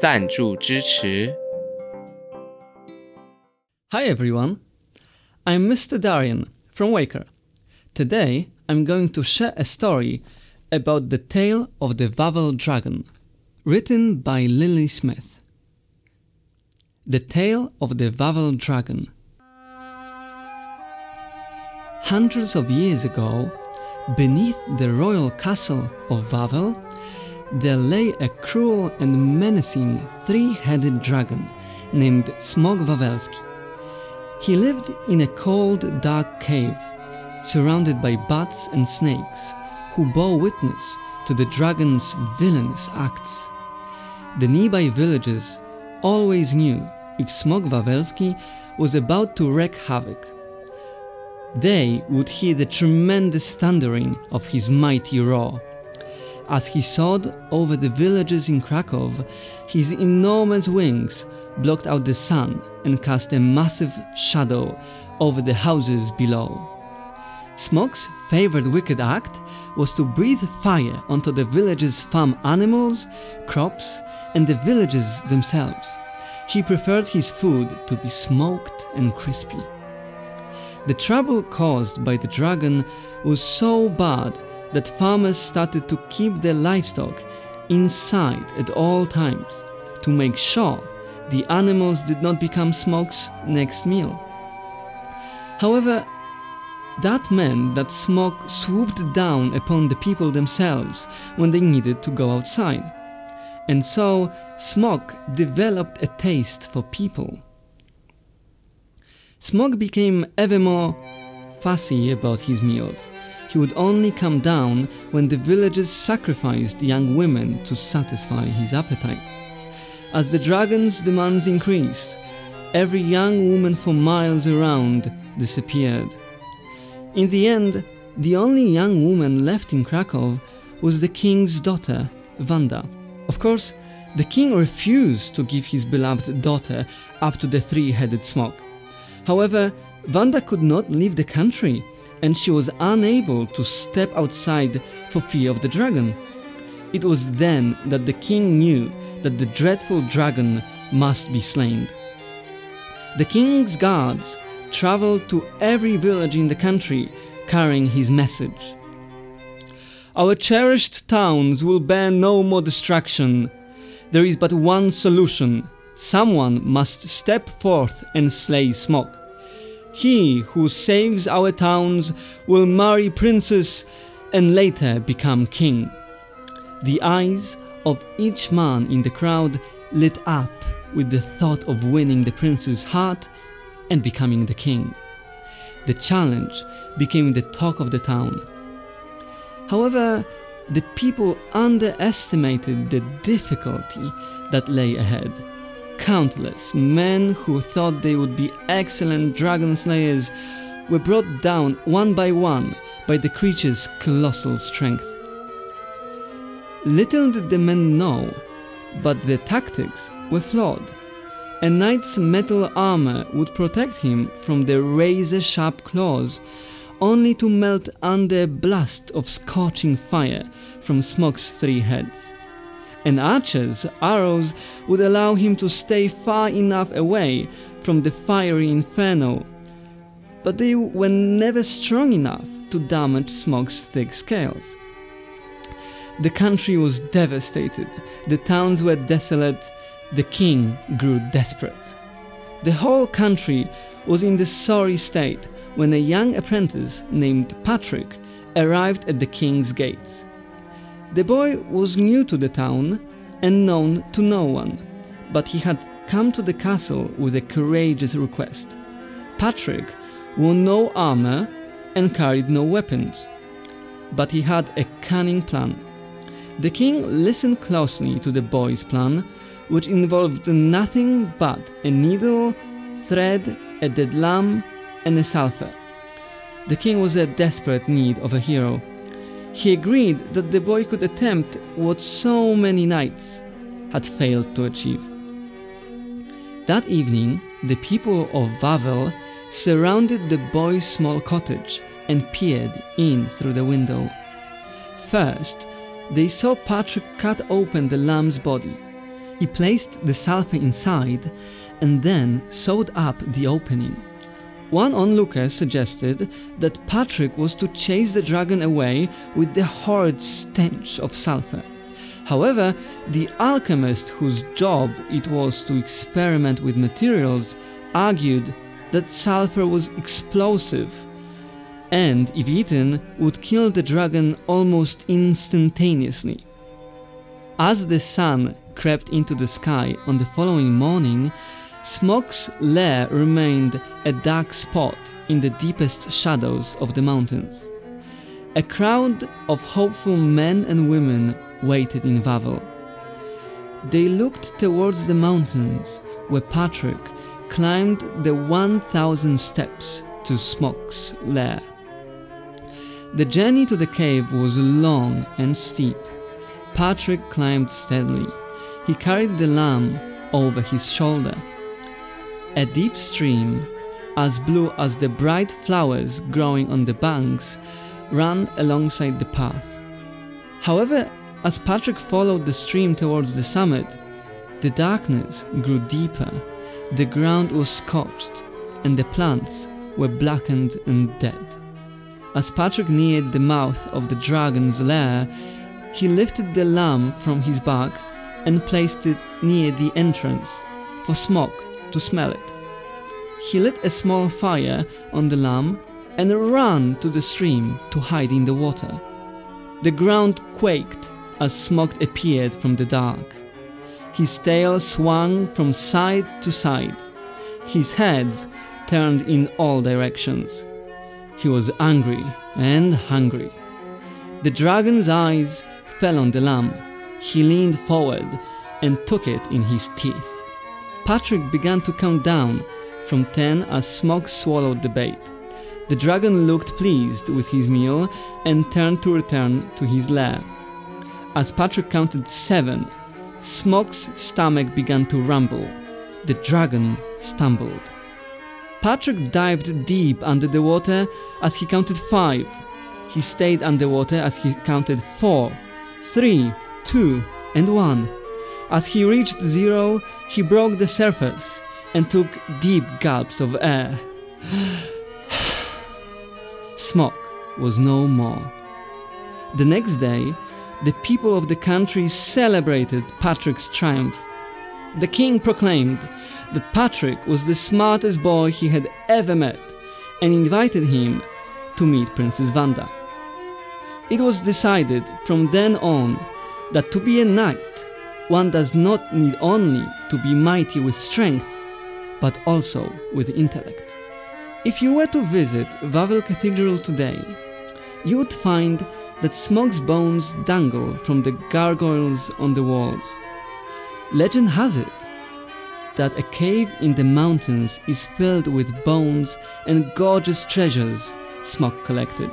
赞助支持。Hi everyone, I'm Mr. Darian from Waker. Today I'm going to share a story about the tale of the Wawel Dragon, written by Lily Smith. The Tale of the Wawel Dragon. Hundreds of years ago, beneath the royal castle of Wawel, there lay a cruel and menacing three headed dragon named Smog Wawelski. He lived in a cold, dark cave, surrounded by bats and snakes, who bore witness to the dragon's villainous acts. The nearby villagers always knew if Smog Wawelski was about to wreak havoc. They would hear the tremendous thundering of his mighty roar. As he soared over the villages in Krakow, his enormous wings blocked out the sun and cast a massive shadow over the houses below. Smog's favorite wicked act was to breathe fire onto the village's farm animals, crops, and the villages themselves. He preferred his food to be smoked and crispy. The trouble caused by the dragon was so bad that farmers started to keep their livestock inside at all times to make sure the animals did not become Smog's next meal. However, that meant that Smog swooped down upon the people themselves when they needed to go outside. And so Smog developed a taste for people. Smog became ever more fussy about his meals. He would only come down when the villagers sacrificed young women to satisfy his appetite. As the dragon's demands increased, every young woman for miles around disappeared. In the end, the only young woman left in Krakow was the king's daughter, Wanda. Of course, the king refused to give his beloved daughter up to the three headed Smog. However, Wanda could not leave the country and she was unable to step outside for fear of the dragon. It was then that the king knew that the dreadful dragon must be slain. The king's guards traveled to every village in the country carrying his message. Our cherished towns will bear no more destruction. There is but one solution. Someone must step forth and slay Smog. He who saves our towns will marry princess and later become king. The eyes of each man in the crowd lit up with the thought of winning the prince's heart and becoming the king. The challenge became the talk of the town. However, the people underestimated the difficulty that lay ahead. Countless men who thought they would be excellent dragon slayers were brought down one by one by the creature's colossal strength. Little did the men know, but their tactics were flawed. A knight's metal armor would protect him from the razor sharp claws, only to melt under a blast of scorching fire from Smog's three heads. An archer's arrows would allow him to stay far enough away from the fiery inferno, but they were never strong enough to damage Smog's thick scales. The country was devastated, the towns were desolate, the king grew desperate. The whole country was in the sorry state when a young apprentice named Patrick arrived at the king's gates. The boy was new to the town and known to no one, but he had come to the castle with a courageous request. Patrick wore no armor and carried no weapons, but he had a cunning plan. The king listened closely to the boy's plan, which involved nothing but a needle, thread, a dead lamb, and a sulphur. The king was in desperate need of a hero. He agreed that the boy could attempt what so many knights had failed to achieve. That evening, the people of Wawel surrounded the boy's small cottage and peered in through the window. First, they saw Patrick cut open the lamb's body. He placed the sulphur inside and then sewed up the opening. One onlooker suggested that Patrick was to chase the dragon away with the horrid stench of sulphur. However, the alchemist whose job it was to experiment with materials argued that sulphur was explosive and, if eaten, would kill the dragon almost instantaneously. As the sun crept into the sky on the following morning, Smog's lair remained a dark spot in the deepest shadows of the mountains. A crowd of hopeful men and women waited in Wawel. They looked towards the mountains where Patrick climbed the 1000 steps to Smog's lair. The journey to the cave was long and steep. Patrick climbed steadily. He carried the lamb over his shoulder. A deep stream, as blue as the bright flowers growing on the banks, ran alongside the path. However, as Patrick followed the stream towards the summit, the darkness grew deeper, the ground was scorched, and the plants were blackened and dead. As Patrick neared the mouth of the dragon's lair, he lifted the lamb from his back and placed it near the entrance for Smog to smell it. He lit a small fire on the lamb and ran to the stream to hide in the water. The ground quaked as smoke appeared from the dark. His tail swung from side to side. His head turned in all directions. He was angry and hungry. The dragon's eyes fell on the lamb. He leaned forward and took it in his teeth. Patrick began to count down from ten as Smog swallowed the bait. The dragon looked pleased with his meal and turned to return to his lair. As Patrick counted seven, Smog's stomach began to rumble. The dragon stumbled. Patrick dived deep under the water as he counted five. He stayed underwater as he counted four, three, two, and one. As he reached zero, he broke the surface and took deep gulps of air. Smog was no more. The next day, the people of the country celebrated Patrick's triumph. The king proclaimed that Patrick was the smartest boy he had ever met and invited him to meet Princess Wanda. It was decided from then on that to be a knight, one does not need only to be mighty with strength, but also with intellect. If you were to visit Wawel Cathedral today, you would find that Smog's bones dangle from the gargoyles on the walls. Legend has it that a cave in the mountains is filled with bones and gorgeous treasures Smog collected.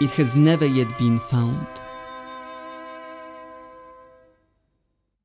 It has never yet been found.